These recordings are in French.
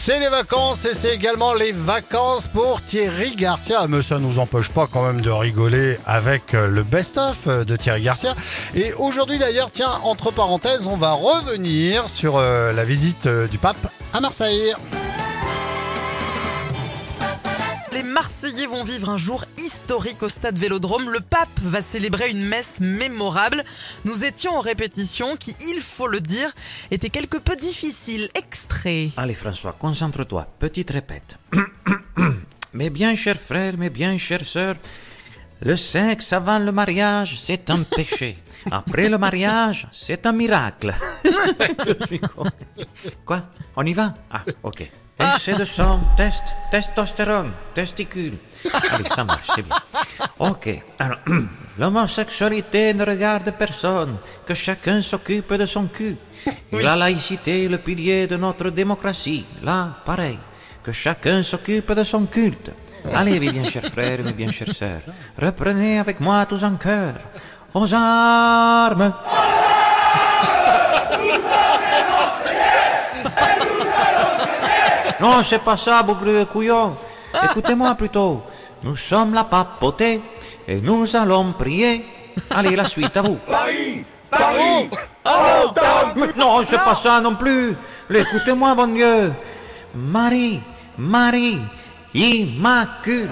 C'est les vacances et c'est également les vacances pour Thierry Garcia. Mais ça nous empêche pas quand même de rigoler avec euh, le best-of euh, de Thierry Garcia. Et aujourd'hui d'ailleurs, tiens, entre parenthèses, on va revenir sur euh, la visite du pape à Marseille. Les Marseillais vont vivre un jour historique au stade Vélodrome. Le pape va célébrer une messe mémorable. Nous étions en répétition qui, il faut le dire, était quelque peu difficile. Extrait. Allez François, concentre-toi, petite répète. mes bien chers frères, mes bien chères sœurs, le sexe avant le mariage, c'est un péché. Après le mariage, c'est un miracle. Quoi? On y va? Ah, ok. Essai de sang, test, testostérone, testicule. Allez, ça marche, c'est bien. Ok, alors, l'homosexualité ne regarde personne, que chacun s'occupe de son cul. Et la laïcité est le pilier de notre démocratie. Là, pareil, que chacun s'occupe de son culte. Allez, mes bien chers frères, mes bien chères sœurs, reprenez avec moi tous en chœur. Aux armes Non, c'est pas ça, bougre de couillon. Écoutez-moi plutôt. Nous sommes la papauté et nous allons prier. Allez, la suite à vous. Paris Paris Mais non, c'est pas ça non plus. Écoutez-moi, bon Dieu. Marie, Marie, Immaculée.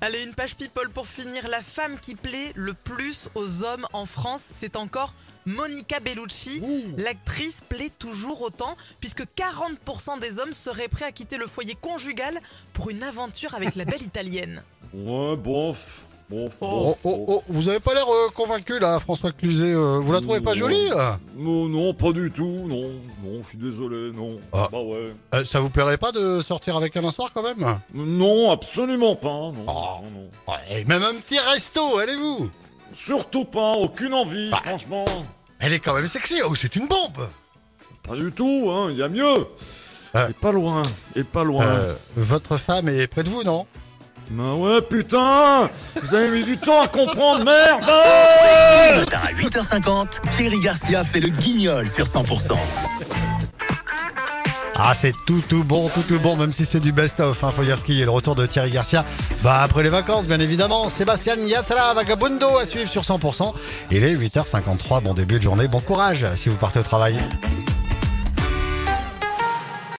Allez, une page people pour finir. La femme qui plaît le plus aux hommes en France, c'est encore Monica Bellucci. L'actrice plaît toujours autant, puisque 40% des hommes seraient prêts à quitter le foyer conjugal pour une aventure avec la belle italienne. Ouais, bof. Bof, Oh, bof, oh, bof. oh, vous avez pas l'air euh, convaincu là, François Cluzet. euh, vous la trouvez pas jolie là Non, non, pas du tout, non. Non, je suis désolé, non. Ah. Bah ouais. Euh, Ça vous plairait pas de sortir avec elle un soir quand même Non, absolument pas, non. Oh. non, non. Ouais, Même un petit resto, allez-vous Surtout pas, aucune envie, Bah. franchement. Elle est quand même sexy, oh c'est une bombe Pas du tout, hein, il y a mieux. Ah. Et pas loin, et pas loin. Euh, Votre femme est près de vous, non Bah ouais, putain Vous avez mis du temps à comprendre, merde matin à 8h50, Thierry Garcia fait le guignol sur 100%. Ah, c'est tout tout bon, tout tout bon, même si c'est du best-of. Hein, faut dire ce qu'il y a le retour de Thierry Garcia. Bah, après les vacances, bien évidemment. Sébastien Yatra, Vagabundo à suivre sur 100%. Il est 8h53. Bon début de journée, bon courage si vous partez au travail.